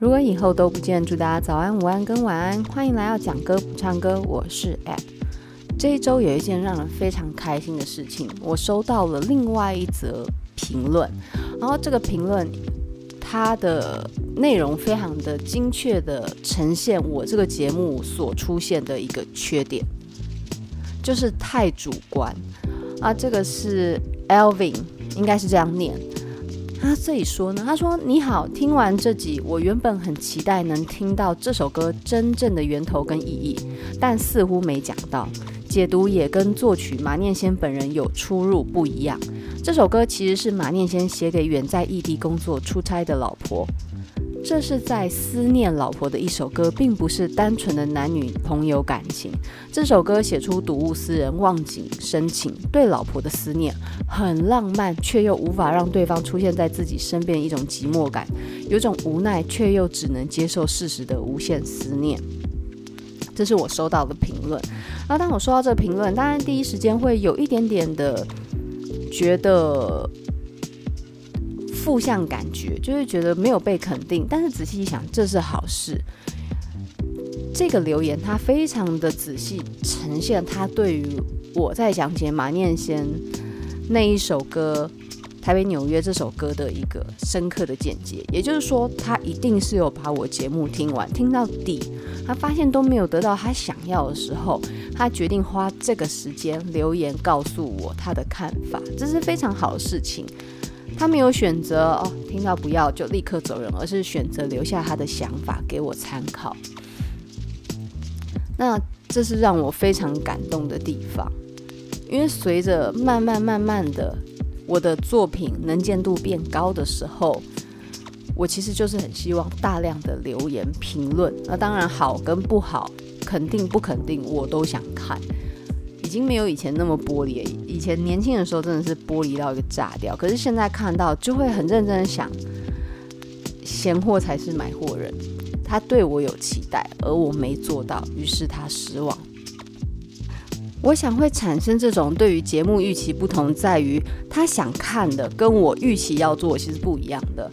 如果以后都不见，祝大家早安、午安跟晚安。欢迎来到讲歌不唱歌，我是 App。这一周有一件让人非常开心的事情，我收到了另外一则评论，然后这个评论它的内容非常的精确的呈现我这个节目所出现的一个缺点，就是太主观啊。这个是 Elvin，应该是这样念。他这里说呢，他说：“你好，听完这集，我原本很期待能听到这首歌真正的源头跟意义，但似乎没讲到，解读也跟作曲马念先本人有出入不一样。这首歌其实是马念先写给远在异地工作出差的老婆。”这是在思念老婆的一首歌，并不是单纯的男女朋友感情。这首歌写出睹物思人、忘景生情，对老婆的思念很浪漫，却又无法让对方出现在自己身边，一种寂寞感，有种无奈却又只能接受事实的无限思念。这是我收到的评论。那当我收到这个评论，当然第一时间会有一点点的觉得。负向感觉就是觉得没有被肯定，但是仔细一想，这是好事。这个留言他非常的仔细呈现他对于我在讲解马念先那一首歌《台北纽约》这首歌的一个深刻的见解。也就是说，他一定是有把我节目听完，听到底，他发现都没有得到他想要的时候，他决定花这个时间留言告诉我他的看法，这是非常好的事情。他没有选择哦，听到不要就立刻走人，而是选择留下他的想法给我参考。那这是让我非常感动的地方，因为随着慢慢慢慢的我的作品能见度变高的时候，我其实就是很希望大量的留言评论。那当然好跟不好，肯定不肯定，我都想看。已经没有以前那么玻璃了。以前年轻的时候真的是玻璃到一个炸掉，可是现在看到就会很认真的想，闲货才是买货人。他对我有期待，而我没做到，于是他失望。我想会产生这种对于节目预期不同，在于他想看的跟我预期要做其实不一样的。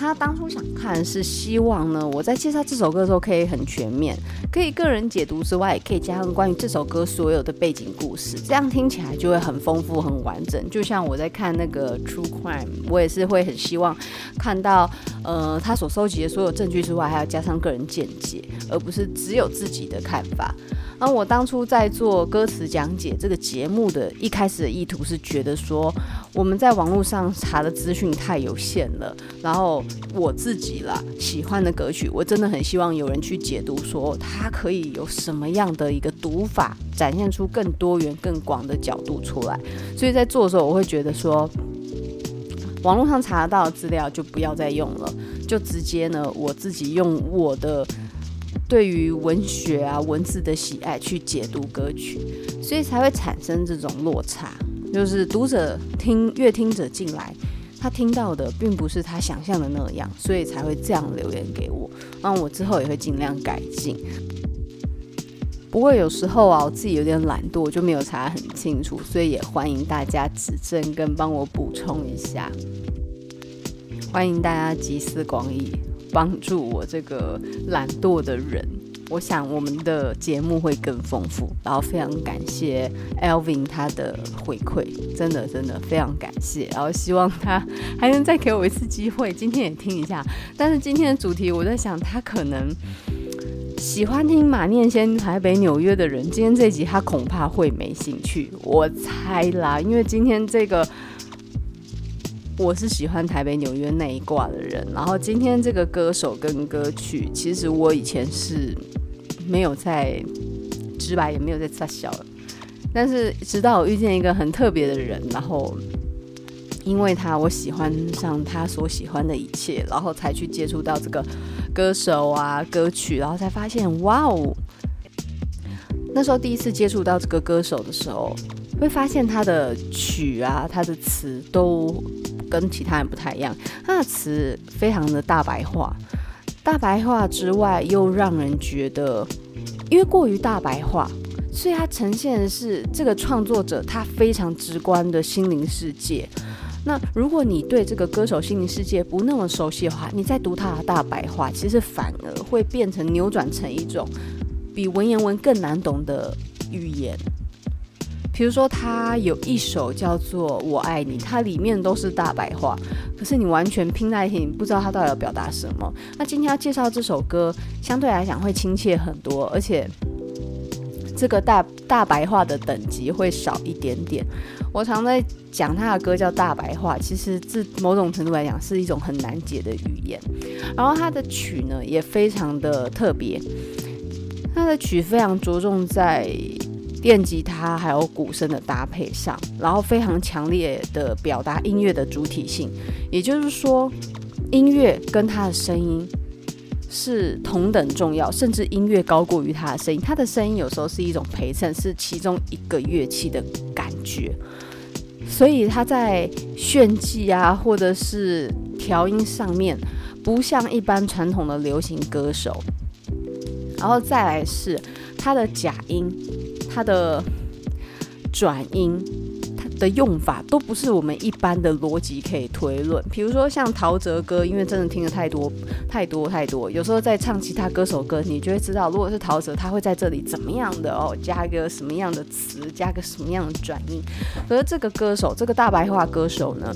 他当初想看是希望呢，我在介绍这首歌的时候可以很全面，可以个人解读之外，也可以加上关于这首歌所有的背景故事，这样听起来就会很丰富、很完整。就像我在看那个 True Crime，我也是会很希望看到，呃，他所收集的所有证据之外，还要加上个人见解，而不是只有自己的看法。而我当初在做歌词讲解这个节目的一开始的意图是觉得说，我们在网络上查的资讯太有限了，然后我自己啦喜欢的歌曲，我真的很希望有人去解读，说它可以有什么样的一个读法，展现出更多元、更广的角度出来。所以在做的时候，我会觉得说，网络上查到的资料就不要再用了，就直接呢我自己用我的。对于文学啊文字的喜爱去解读歌曲，所以才会产生这种落差。就是读者听阅听者进来，他听到的并不是他想象的那样，所以才会这样留言给我。那我之后也会尽量改进。不过有时候啊，我自己有点懒惰，就没有查得很清楚，所以也欢迎大家指正跟帮我补充一下。欢迎大家集思广益。帮助我这个懒惰的人，我想我们的节目会更丰富。然后非常感谢 Alvin 他的回馈，真的真的非常感谢。然后希望他还能再给我一次机会，今天也听一下。但是今天的主题，我在想他可能喜欢听马念先台北纽约的人，今天这集他恐怕会没兴趣，我猜啦，因为今天这个。我是喜欢台北、纽约那一挂的人，然后今天这个歌手跟歌曲，其实我以前是没有在直白，也没有在撒小，但是直到我遇见一个很特别的人，然后因为他，我喜欢上他所喜欢的一切，然后才去接触到这个歌手啊、歌曲，然后才发现，哇哦！那时候第一次接触到这个歌手的时候，会发现他的曲啊、他的词都。跟其他人不太一样，他的词非常的大白话，大白话之外又让人觉得，因为过于大白话，所以他呈现的是这个创作者他非常直观的心灵世界，那如果你对这个歌手心灵世界不那么熟悉的话，你再读他的大白话，其实反而会变成扭转成一种比文言文更难懂的语言。比如说，他有一首叫做《我爱你》，它里面都是大白话，可是你完全拼在一起，你不知道他到底要表达什么。那今天要介绍这首歌，相对来讲会亲切很多，而且这个大大白话的等级会少一点点。我常在讲他的歌叫大白话，其实这某种程度来讲是一种很难解的语言。然后他的曲呢也非常的特别，他的曲非常着重在。电吉他还有鼓声的搭配上，然后非常强烈的表达音乐的主体性，也就是说，音乐跟他的声音是同等重要，甚至音乐高过于他的声音。他的声音有时候是一种陪衬，是其中一个乐器的感觉。所以他在炫技啊，或者是调音上面，不像一般传统的流行歌手。然后再来是他的假音。它的转音，它的用法都不是我们一般的逻辑可以推论。比如说像陶喆歌，因为真的听的太多太多太多，有时候在唱其他歌手歌，你就会知道，如果是陶喆，他会在这里怎么样的哦，加一个什么样的词，加个什么样的转音。可是这个歌手，这个大白话歌手呢，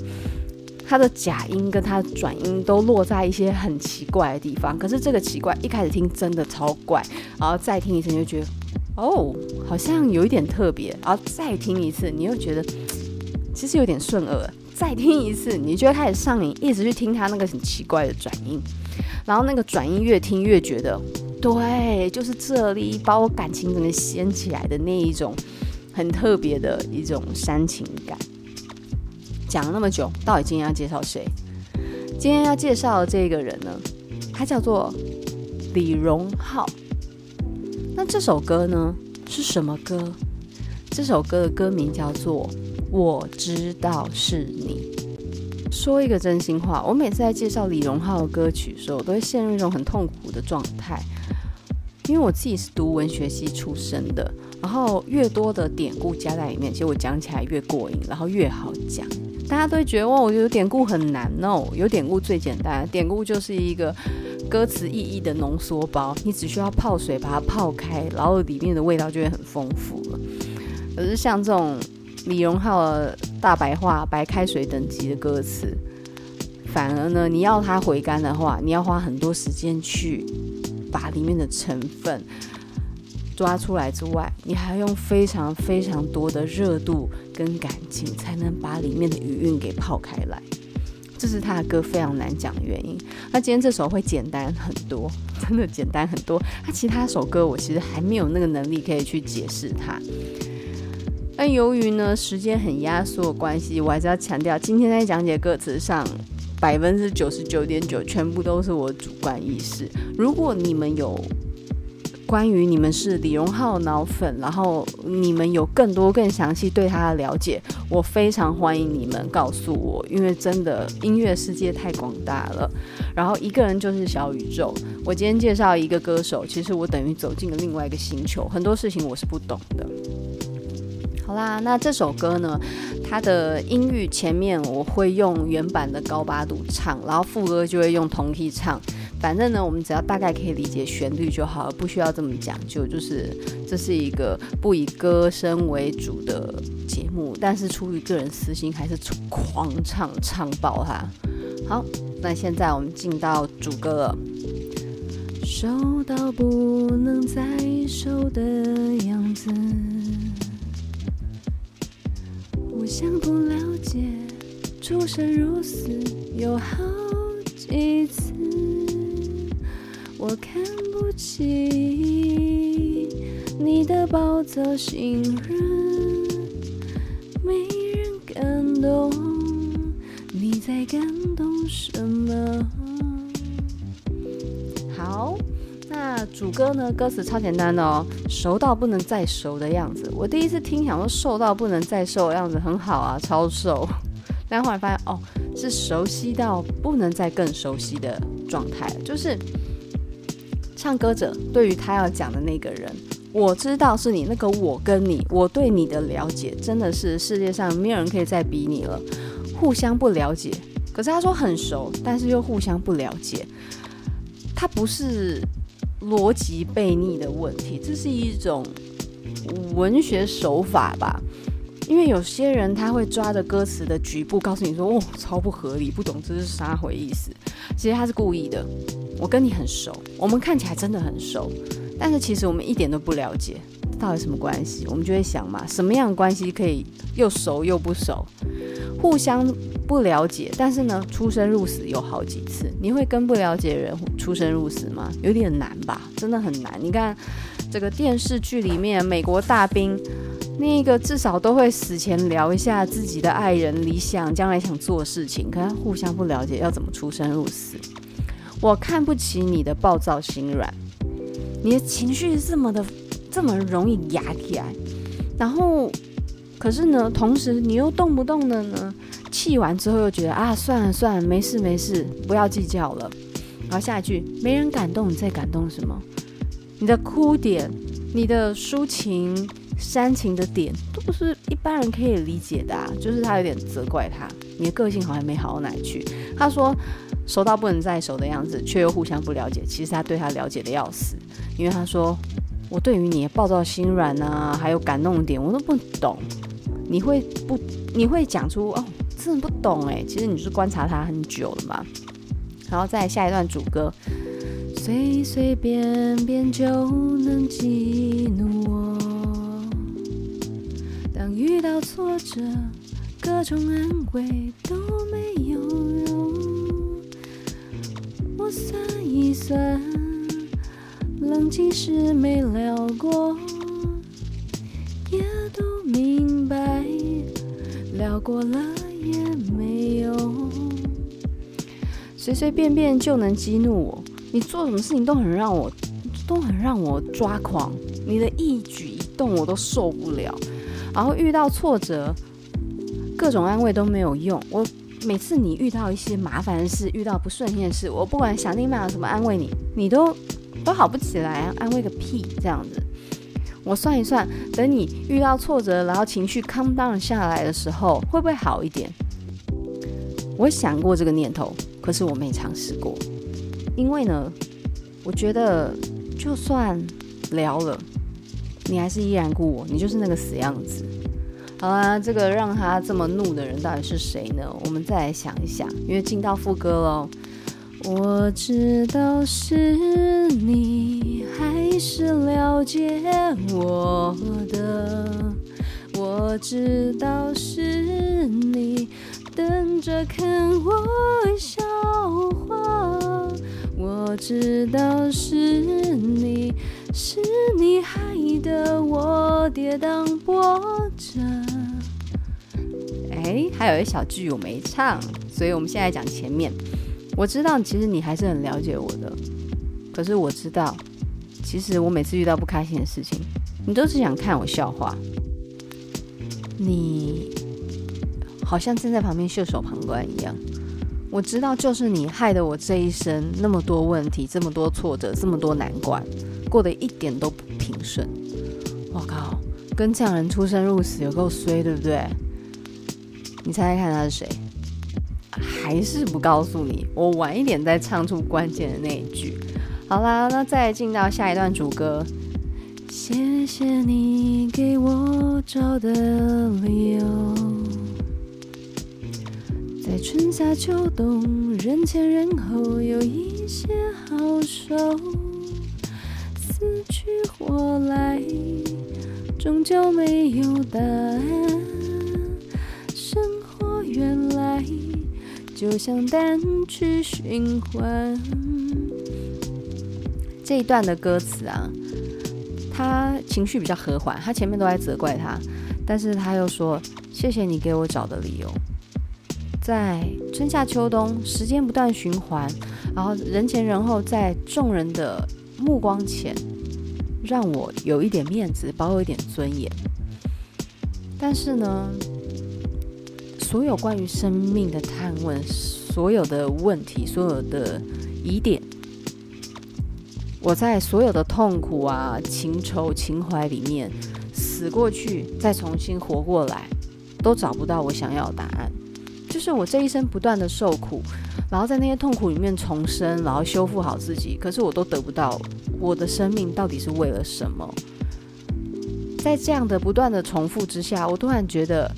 他的假音跟他的转音都落在一些很奇怪的地方。可是这个奇怪，一开始听真的超怪，然后再听一次就觉得。哦，好像有一点特别，然后再听一次，你又觉得其实有点顺耳。再听一次，你就会开始上瘾，一直去听他那个很奇怪的转音，然后那个转音越听越觉得，对，就是这里把我感情整个掀起来的那一种很特别的一种煽情感。讲了那么久，到底今天要介绍谁？今天要介绍的这个人呢，他叫做李荣浩。那这首歌呢是什么歌？这首歌的歌名叫做《我知道是你》。说一个真心话，我每次在介绍李荣浩的歌曲的时候，我都会陷入一种很痛苦的状态，因为我自己是读文学系出身的，然后越多的典故加在里面，其实我讲起来越过瘾，然后越好讲。大家都会觉得哇，我觉得典故很难哦，有典故最简单，典故就是一个。歌词意义的浓缩包，你只需要泡水把它泡开，然后里面的味道就会很丰富了。可是像这种李荣浩的大白话、白开水等级的歌词，反而呢，你要它回甘的话，你要花很多时间去把里面的成分抓出来之外，你还要用非常非常多的热度跟感情，才能把里面的余韵给泡开来。这是他的歌非常难讲的原因。那今天这首会简单很多，真的简单很多。他其他首歌我其实还没有那个能力可以去解释它。但由于呢时间很压缩的关系，我还是要强调，今天在讲解歌词上，百分之九十九点九全部都是我主观意识。如果你们有。关于你们是李荣浩脑粉，然后你们有更多更详细对他的了解，我非常欢迎你们告诉我，因为真的音乐世界太广大了，然后一个人就是小宇宙。我今天介绍一个歌手，其实我等于走进了另外一个星球，很多事情我是不懂的。好啦，那这首歌呢，它的音域前面我会用原版的高八度唱，然后副歌就会用同 key 唱。反正呢，我们只要大概可以理解旋律就好了，不需要这么讲究。就是这是一个不以歌声为主的节目，但是出于个人私心，还是狂唱唱爆它。好，那现在我们进到主歌了。瘦到不能再收的样子，我想不了解，出生入死有好几次。我看不起你的暴躁行人，没人感动你在感动什么。好，那主歌呢？歌词超简单的哦，熟到不能再熟的样子。我第一次听，想说瘦到不能再瘦的样子很好啊，超瘦。但后来发现哦，是熟悉到不能再更熟悉的状态，就是。唱歌者对于他要讲的那个人，我知道是你那个我跟你，我对你的了解真的是世界上没有人可以再比你了。互相不了解。可是他说很熟，但是又互相不了解。他不是逻辑悖逆的问题，这是一种文学手法吧？因为有些人他会抓着歌词的局部告诉你说：“哦，超不合理，不懂这是啥回意思。”其实他是故意的。我跟你很熟，我们看起来真的很熟，但是其实我们一点都不了解，到底什么关系？我们就会想嘛，什么样的关系可以又熟又不熟？互相不了解，但是呢，出生入死有好几次。你会跟不了解人出生入死吗？有点难吧，真的很难。你看这个电视剧里面，美国大兵那个至少都会死前聊一下自己的爱人、理想、将来想做事情。可是互相不了解，要怎么出生入死？我看不起你的暴躁心软，你的情绪这么的这么容易压起来，然后。可是呢，同时你又动不动的呢，气完之后又觉得啊，算了算了，没事没事，不要计较了。然后下一句，没人感动，你在感动什么？你的哭点，你的抒情煽情的点，都不是一般人可以理解的啊。就是他有点责怪他，你的个性好像没好到哪去。他说熟到不能再熟的样子，却又互相不了解。其实他对他了解的要死，因为他说我对于你暴躁心软啊，还有感动点，我都不懂。你会不？你会讲出哦，真的不懂哎。其实你就是观察他很久了嘛。然后再下一段主歌，随随便便就能激怒我。当遇到挫折，各种安慰都没有用。我算一算，冷静时没聊过。也都明白聊过了也没有，随随便便就能激怒我。你做什么事情都很让我，都很让我抓狂。你的一举一动我都受不了。然后遇到挫折，各种安慰都没有用。我每次你遇到一些麻烦事，遇到不顺心的事，我不管想尽办法怎么安慰你，你都都好不起来，安慰个屁，这样子。我算一算，等你遇到挫折，然后情绪 calm down 下来的时候，会不会好一点？我想过这个念头，可是我没尝试过。因为呢，我觉得就算聊了，你还是依然顾我，你就是那个死样子。好啦，这个让他这么怒的人到底是谁呢？我们再来想一想，因为进到副歌喽。我知道是你，还是了解我的。我知道是你，等着看我笑话。我知道是你，是你害得我跌宕波折。哎，还有一小句我没唱，所以我们现在讲前面。我知道，其实你还是很了解我的。可是我知道，其实我每次遇到不开心的事情，你都是想看我笑话。你好像站在旁边袖手旁观一样。我知道，就是你害得我这一生那么多问题，这么多挫折，这么多难关，过得一点都不平顺。我靠，跟这样人出生入死有够衰，对不对？你猜猜看他是谁？还是不告诉你，我晚一点再唱出关键的那一句。好啦，那再进到下一段主歌。谢谢你给我找的理由，在春夏秋冬人前人后有一些好受，死去活来终究没有答案，就像单曲循环。这一段的歌词啊，他情绪比较和缓，他前面都在责怪他，但是他又说：“谢谢你给我找的理由。”在春夏秋冬，时间不断循环，然后人前人后，在众人的目光前，让我有一点面子，保有一点尊严。但是呢，所有关于生命的探问，所有的问题，所有的疑点，我在所有的痛苦啊、情仇、情怀里面死过去，再重新活过来，都找不到我想要的答案。就是我这一生不断的受苦，然后在那些痛苦里面重生，然后修复好自己，可是我都得不到。我的生命到底是为了什么？在这样的不断的重复之下，我突然觉得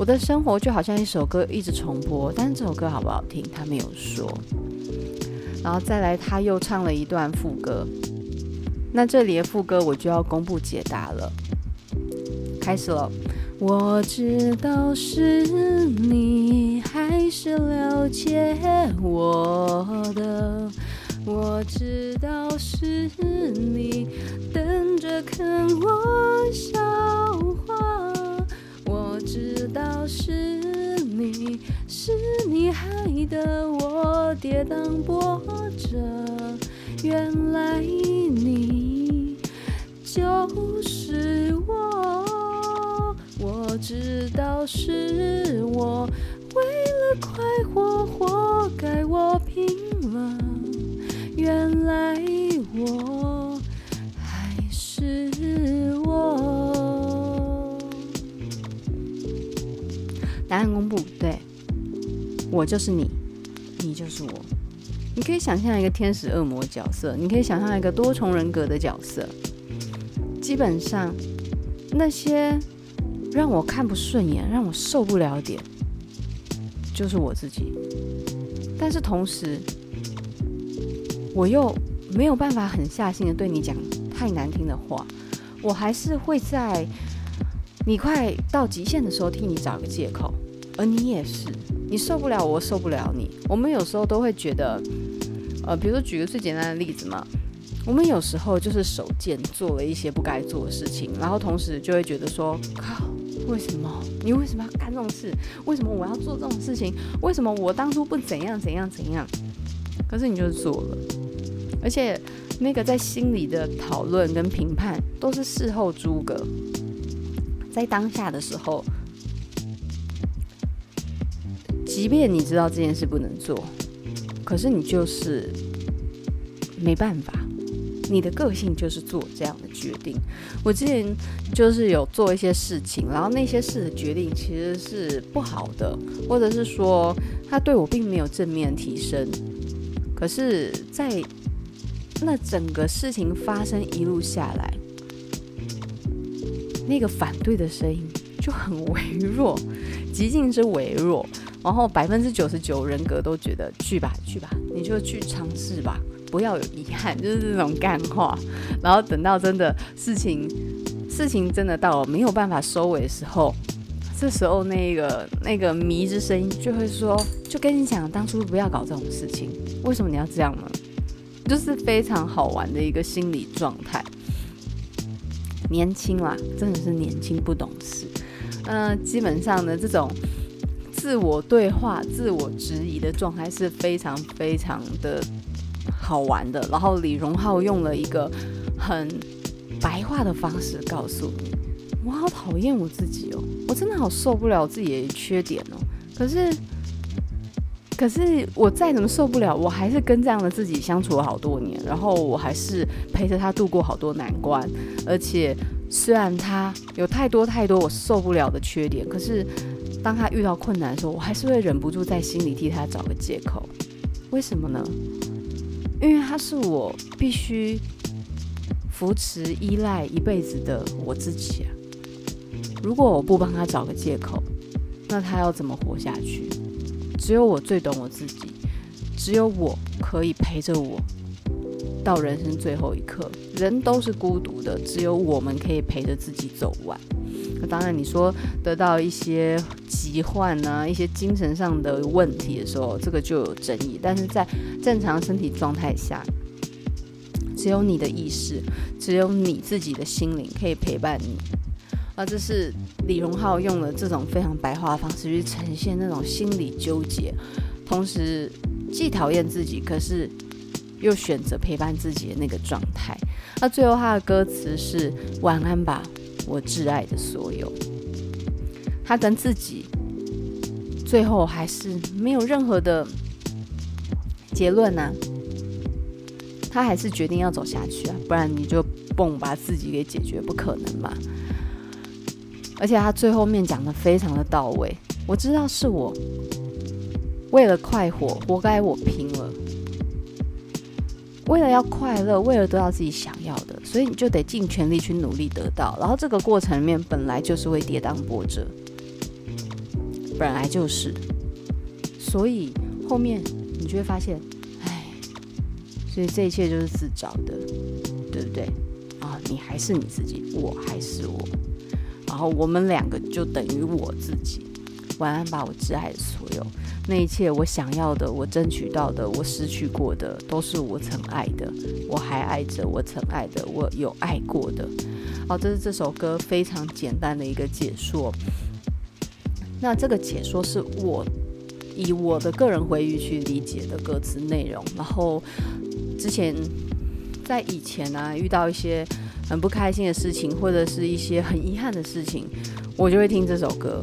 我的生活就好像一首歌一直重播，但是这首歌好不好听，他没有说。然后再来，他又唱了一段副歌。那这里的副歌我就要公布解答了，开始了。我知道是你，还是了解我的。我知道是你，等着看我害得我跌宕波折。原来你就是我。我知道是我，为了快活，活该我拼了。原来我还是我。答案公布，对，我就是你，你就是我。你可以想象一个天使、恶魔角色，你可以想象一个多重人格的角色。基本上，那些让我看不顺眼、让我受不了点，就是我自己。但是同时，我又没有办法狠下心的对你讲太难听的话，我还是会在你快到极限的时候替你找个借口，而你也是，你受不了我，受不了你。我们有时候都会觉得，呃，比如说举个最简单的例子嘛，我们有时候就是手贱做了一些不该做的事情，然后同时就会觉得说，靠，为什么你为什么要干这种事？为什么我要做这种事情？为什么我当初不怎样怎样怎样？可是你就是做了。而且，那个在心里的讨论跟评判都是事后诸葛，在当下的时候，即便你知道这件事不能做，可是你就是没办法，你的个性就是做这样的决定。我之前就是有做一些事情，然后那些事的决定其实是不好的，或者是说他对我并没有正面提升，可是，在那整个事情发生一路下来，那个反对的声音就很微弱，极尽之微弱。然后百分之九十九人格都觉得去吧去吧，你就去尝试吧，不要有遗憾，就是这种干话。然后等到真的事情事情真的到了没有办法收尾的时候，这时候那个那个迷之声音就会说：“就跟你讲，当初不要搞这种事情，为什么你要这样呢？”就是非常好玩的一个心理状态，年轻啦，真的是年轻不懂事。嗯、基本上呢，这种自我对话、自我质疑的状态是非常非常的好玩的。然后李荣浩用了一个很白话的方式告诉你：我好讨厌我自己哦，我真的好受不了自己的缺点哦。可是。可是我再怎么受不了，我还是跟这样的自己相处了好多年，然后我还是陪着他度过好多难关。而且虽然他有太多太多我受不了的缺点，可是当他遇到困难的时候，我还是会忍不住在心里替他找个借口。为什么呢？因为他是我必须扶持、依赖一辈子的我自己啊。如果我不帮他找个借口，那他要怎么活下去？只有我最懂我自己，只有我可以陪着我到人生最后一刻。人都是孤独的，只有我们可以陪着自己走完。那当然，你说得到一些疾患啊，一些精神上的问题的时候，这个就有争议。但是在正常身体状态下，只有你的意识，只有你自己的心灵可以陪伴你。啊，这是李荣浩用了这种非常白话的方式去呈现那种心理纠结，同时既讨厌自己，可是又选择陪伴自己的那个状态。那最后他的歌词是“晚安吧，我挚爱的所有”。他跟自己最后还是没有任何的结论呐、啊，他还是决定要走下去啊，不然你就蹦把自己给解决，不可能嘛。而且他最后面讲的非常的到位，我知道是我，为了快活，活该我拼了。为了要快乐，为了得到自己想要的，所以你就得尽全力去努力得到。然后这个过程里面本来就是会跌宕波折，本来就是。所以后面你就会发现，哎，所以这一切就是自找的，对不对？啊，你还是你自己，我还是我，然后我们两个就等于我自己。晚安吧，我挚爱的所有。那一切我想要的，我争取到的，我失去过的，都是我曾爱的，我还爱着我曾爱的，我有爱过的。好，这是这首歌非常简单的一个解说。那这个解说是我以我的个人回忆去理解的歌词内容。然后之前在以前呢、啊，遇到一些很不开心的事情，或者是一些很遗憾的事情，我就会听这首歌，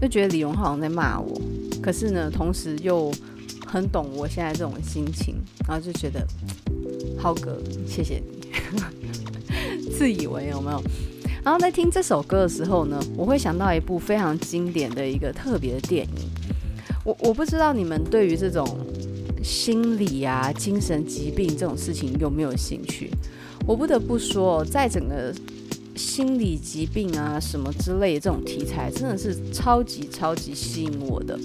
就觉得李荣浩好像在骂我。可是呢，同时又很懂我现在这种心情，然后就觉得，浩哥，谢谢你，自以为有没有？然后在听这首歌的时候呢，我会想到一部非常经典的一个特别的电影。我我不知道你们对于这种心理啊、精神疾病这种事情有没有兴趣？我不得不说，在整个。心理疾病啊，什么之类的这种题材，真的是超级超级吸引我的。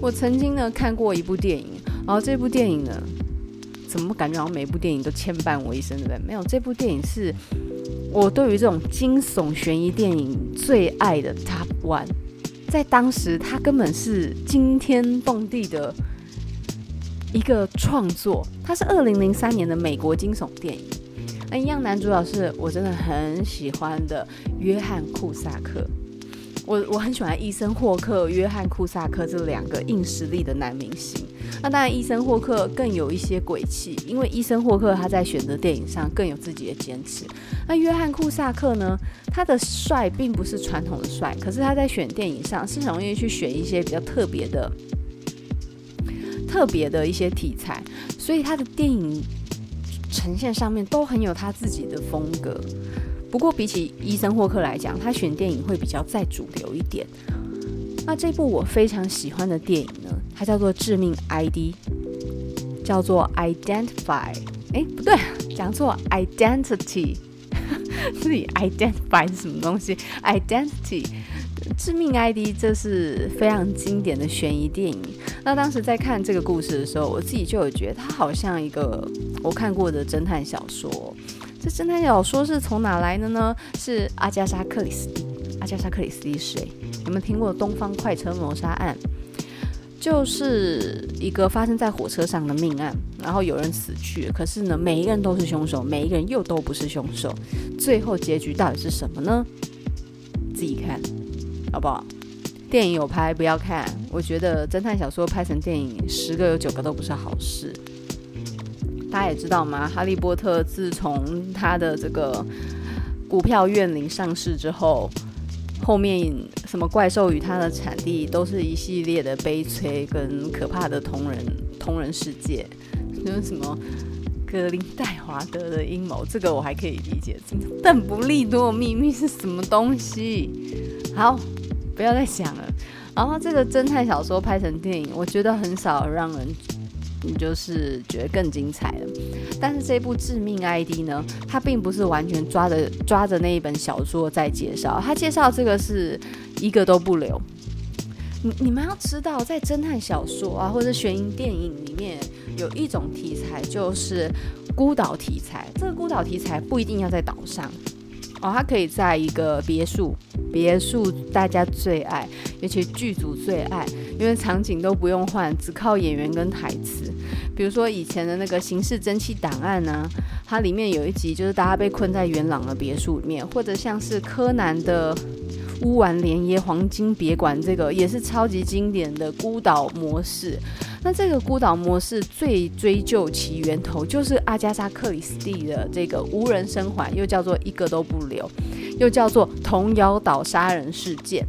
我曾经呢看过一部电影，然后这部电影呢，怎么感觉好像每部电影都牵绊我一生，对不对？没有，这部电影是我对于这种惊悚悬疑电影最爱的 Top One。在当时，它根本是惊天动地的一个创作。它是二零零三年的美国惊悚电影。那一样，男主角是我真的很喜欢的约翰库萨克。我我很喜欢伊森霍克、约翰库萨克这两个硬实力的男明星。那当然，伊森霍克更有一些鬼气，因为伊森霍克他在选择电影上更有自己的坚持。那约翰库萨克呢，他的帅并不是传统的帅，可是他在选电影上是很容易去选一些比较特别的、特别的一些题材，所以他的电影。呈现上面都很有他自己的风格，不过比起伊森霍克来讲，他选电影会比较再主流一点。那这部我非常喜欢的电影呢，它叫做《致命 ID》，叫做 Identify。哎，不对，讲错，Identity。自己 Identify 是什么东西？Identity。致命 ID，这是非常经典的悬疑电影。那当时在看这个故事的时候，我自己就有觉得它好像一个我看过的侦探小说。这侦探小说是从哪来的呢？是阿加莎·克里斯蒂。阿加莎·克里斯蒂是谁？有没有听过《东方快车谋杀案》？就是一个发生在火车上的命案，然后有人死去，可是呢，每一个人都是凶手，每一个人又都不是凶手。最后结局到底是什么呢？好不好？电影有拍，不要看。我觉得侦探小说拍成电影，十个有九个都不是好事。大家也知道吗？哈利波特自从他的这个股票怨灵上市之后，后面什么怪兽与他的产地，都是一系列的悲催跟可怕的同人同人世界。就是什么格林戴华德的阴谋，这个我还可以理解。邓不利多的秘密是什么东西？好。不要再想了。然后这个侦探小说拍成电影，我觉得很少让人，就是觉得更精彩了。但是这部《致命 ID》呢，它并不是完全抓着抓着那一本小说在介绍，它介绍这个是一个都不留。你你们要知道，在侦探小说啊，或者悬疑电影里面，有一种题材就是孤岛题材。这个孤岛题材不一定要在岛上。哦，它可以在一个别墅，别墅大家最爱，尤其剧组最爱，因为场景都不用换，只靠演员跟台词。比如说以前的那个《刑事侦缉档案》呢，它里面有一集就是大家被困在元朗的别墅里面，或者像是柯南的《乌丸连耶黄金别馆》，这个也是超级经典的孤岛模式。那这个孤岛模式最追究其源头，就是阿加莎·克里斯蒂的这个无人生还，又叫做一个都不留，又叫做童谣岛杀人事件，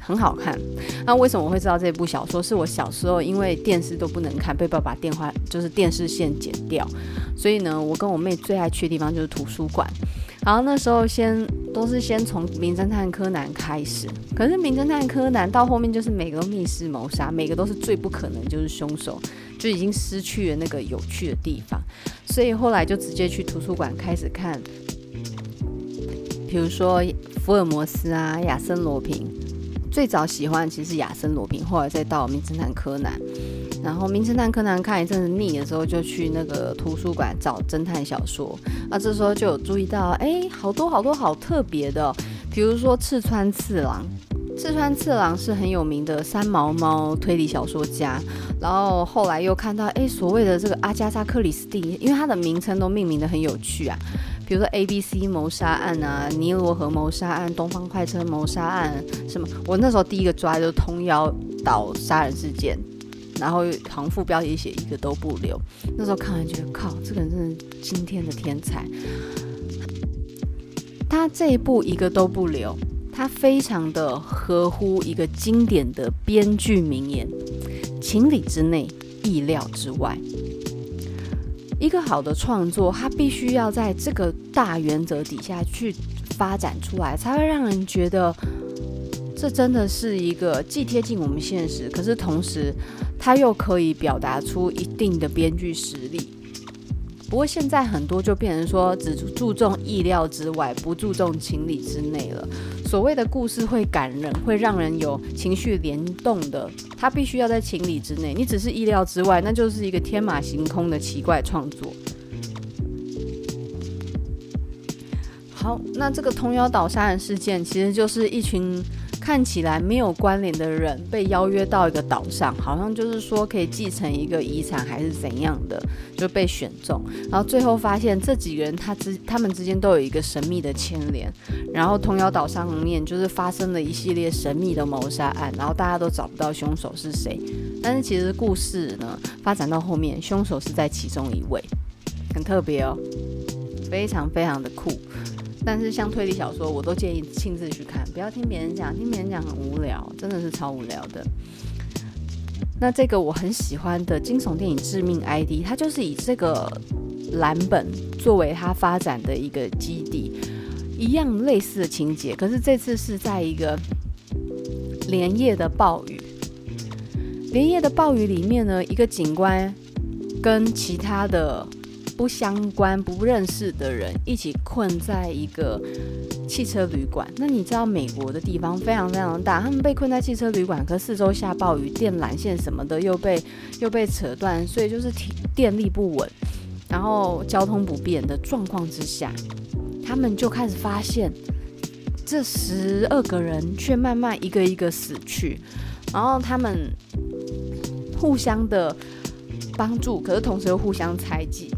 很好看。那为什么我会知道这部小说？是我小时候因为电视都不能看，被爸爸电话就是电视线剪掉，所以呢，我跟我妹最爱去的地方就是图书馆。然后那时候先。都是先从《名侦探柯南》开始。可是《名侦探柯南》到后面就是每个都密室谋杀，每个都是最不可能就是凶手，就已经失去了那个有趣的地方。所以后来就直接去图书馆开始看，比如说福尔摩斯啊、亚森罗平。最早喜欢其实是亚森罗平，后来再到《名侦探柯南》。然后《名侦探柯南》看一阵子腻的时候，就去那个图书馆找侦探小说。那，这时候就有注意到，哎，好多好多好特别的，比如说赤川次郎。赤川次郎是很有名的三毛猫推理小说家。然后后来又看到，哎，所谓的这个阿加莎克里斯蒂，因为它的名称都命名得很有趣啊，比如说 A B C 谋杀案啊，尼罗河谋杀案，东方快车谋杀案，什么？我那时候第一个抓的就是通妖岛杀人事件。然后行副标题写一个都不留，那时候看完觉得靠，这个人真是今天的天才。他这一部一个都不留，他非常的合乎一个经典的编剧名言：情理之内，意料之外。一个好的创作，它必须要在这个大原则底下去发展出来，才会让人觉得。这真的是一个既贴近我们现实，可是同时，他又可以表达出一定的编剧实力。不过现在很多就变成说，只注重意料之外，不注重情理之内了。所谓的故事会感人，会让人有情绪联动的，它必须要在情理之内。你只是意料之外，那就是一个天马行空的奇怪创作。好，那这个通妖岛杀人事件其实就是一群。看起来没有关联的人被邀约到一个岛上，好像就是说可以继承一个遗产还是怎样的，就被选中。然后最后发现这几个人他之他们之间都有一个神秘的牵连。然后通妖岛上面就是发生了一系列神秘的谋杀案，然后大家都找不到凶手是谁。但是其实故事呢发展到后面，凶手是在其中一位，很特别哦，非常非常的酷。但是像推理小说，我都建议亲自去看，不要听别人讲，听别人讲很无聊，真的是超无聊的。那这个我很喜欢的惊悚电影《致命 ID》，它就是以这个蓝本作为它发展的一个基地，一样类似的情节，可是这次是在一个连夜的暴雨，连夜的暴雨里面呢，一个警官跟其他的。不相关、不认识的人一起困在一个汽车旅馆。那你知道美国的地方非常非常大，他们被困在汽车旅馆，可四周下暴雨，电缆线什么的又被又被扯断，所以就是电力不稳，然后交通不便的状况之下，他们就开始发现这十二个人却慢慢一个一个死去，然后他们互相的帮助，可是同时又互相猜忌。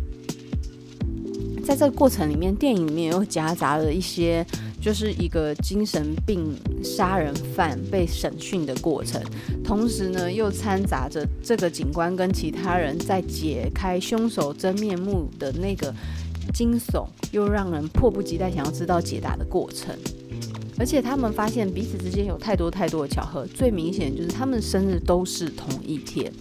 在这个过程里面，电影里面又夹杂了一些，就是一个精神病杀人犯被审讯的过程，同时呢，又掺杂着这个警官跟其他人在解开凶手真面目的那个惊悚，又让人迫不及待想要知道解答的过程。而且他们发现彼此之间有太多太多的巧合，最明显就是他们生日都是同一天。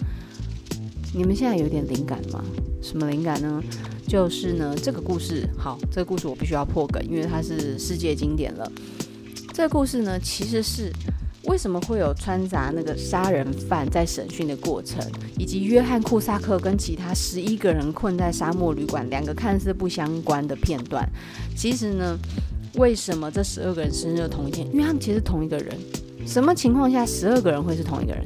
你们现在有点灵感吗？什么灵感呢？就是呢，这个故事好，这个故事我必须要破梗，因为它是世界经典了。这个故事呢，其实是为什么会有掺杂那个杀人犯在审讯的过程，以及约翰库萨克跟其他十一个人困在沙漠旅馆，两个看似不相关的片段。其实呢，为什么这十二个人生日同一天？因为他们其实同一个人。什么情况下十二个人会是同一个人？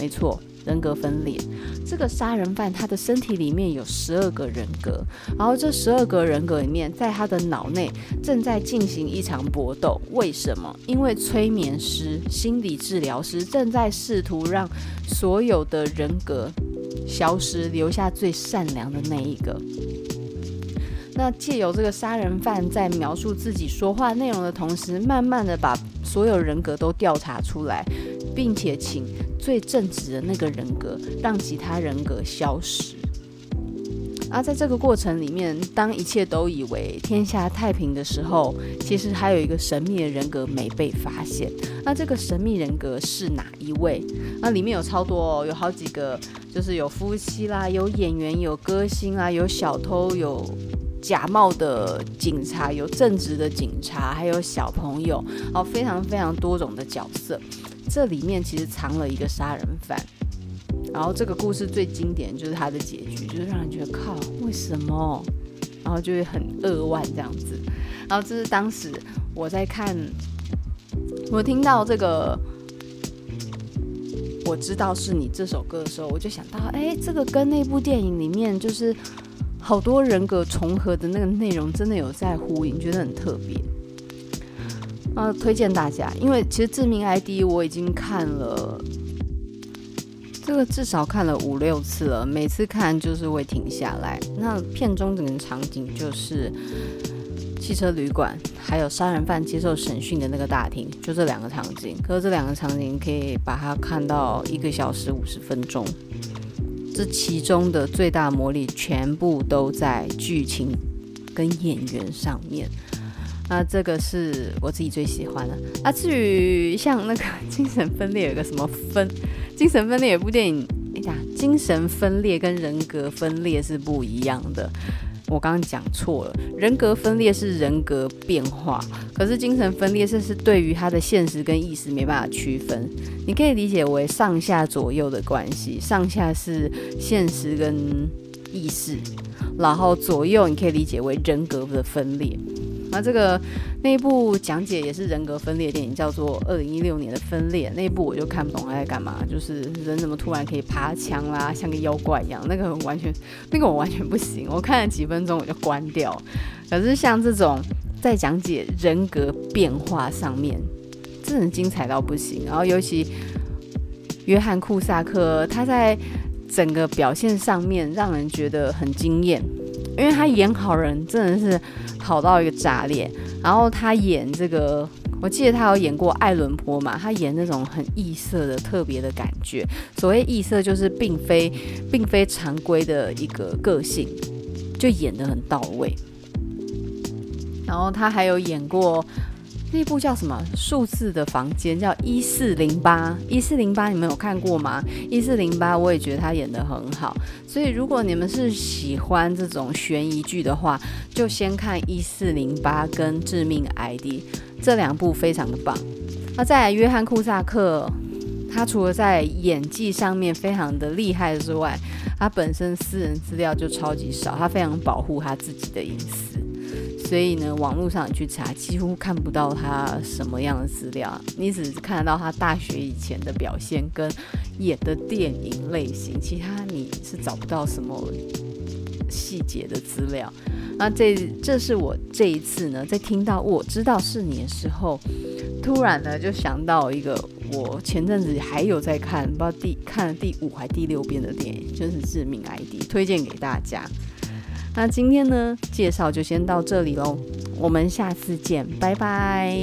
没错。人格分裂，这个杀人犯他的身体里面有十二个人格，然后这十二个人格里面，在他的脑内正在进行一场搏斗。为什么？因为催眠师、心理治疗师正在试图让所有的人格消失，留下最善良的那一个。那借由这个杀人犯在描述自己说话内容的同时，慢慢的把所有人格都调查出来，并且请最正直的那个人格让其他人格消失。而在这个过程里面，当一切都以为天下太平的时候，其实还有一个神秘的人格没被发现。那这个神秘人格是哪一位？那里面有超多，有好几个，就是有夫妻啦，有演员，有歌星啦，有小偷，有。假冒的警察，有正直的警察，还有小朋友，哦，非常非常多种的角色。这里面其实藏了一个杀人犯，然后这个故事最经典就是他的结局，就是让人觉得靠，为什么？然后就会很扼腕这样子。然后这是当时我在看，我听到这个。我知道是你这首歌的时候，我就想到，哎，这个跟那部电影里面就是好多人格重合的那个内容，真的有在呼应，觉得很特别。啊，推荐大家，因为其实《致命 ID》我已经看了，这个至少看了五六次了，每次看就是会停下来。那片中整个场景就是。汽车旅馆，还有杀人犯接受审讯的那个大厅，就这两个场景。可是这两个场景可以把它看到一个小时五十分钟，这其中的最大魔力全部都在剧情跟演员上面。那这个是我自己最喜欢的。啊，至于像那个精神分裂，有个什么分？精神分裂有部电影，你讲精神分裂跟人格分裂是不一样的。我刚刚讲错了，人格分裂是人格变化，可是精神分裂这是对于他的现实跟意识没办法区分。你可以理解为上下左右的关系，上下是现实跟意识，然后左右你可以理解为人格的分裂。那这个那一部讲解也是人格分裂电影，叫做《二零一六年的分裂》。那一部我就看不懂他在干嘛，就是人怎么突然可以爬墙啦，像个妖怪一样。那个完全，那个我完全不行。我看了几分钟我就关掉。可是像这种在讲解人格变化上面，真的精彩到不行。然后尤其约翰库萨克，他在整个表现上面让人觉得很惊艳。因为他演好人真的是好到一个炸裂，然后他演这个，我记得他有演过爱伦坡嘛，他演那种很异色的特别的感觉。所谓异色，就是并非并非常规的一个个性，就演得很到位。然后他还有演过。那部叫什么？数字的房间叫一四零八，一四零八，你们有看过吗？一四零八，我也觉得他演得很好。所以如果你们是喜欢这种悬疑剧的话，就先看一四零八跟致命 ID 这两部非常的棒。那再来约翰库萨克，他除了在演技上面非常的厉害之外，他本身私人资料就超级少，他非常保护他自己的隐私。所以呢，网络上去查，几乎看不到他什么样的资料，你只是看得到他大学以前的表现跟演的电影类型，其他你是找不到什么细节的资料。那这这是我这一次呢，在听到我知道是你的时候，突然呢就想到一个我前阵子还有在看，不知道第看了第五还第六遍的电影，就是《致命 ID》，推荐给大家。那今天呢，介绍就先到这里喽，我们下次见，拜拜。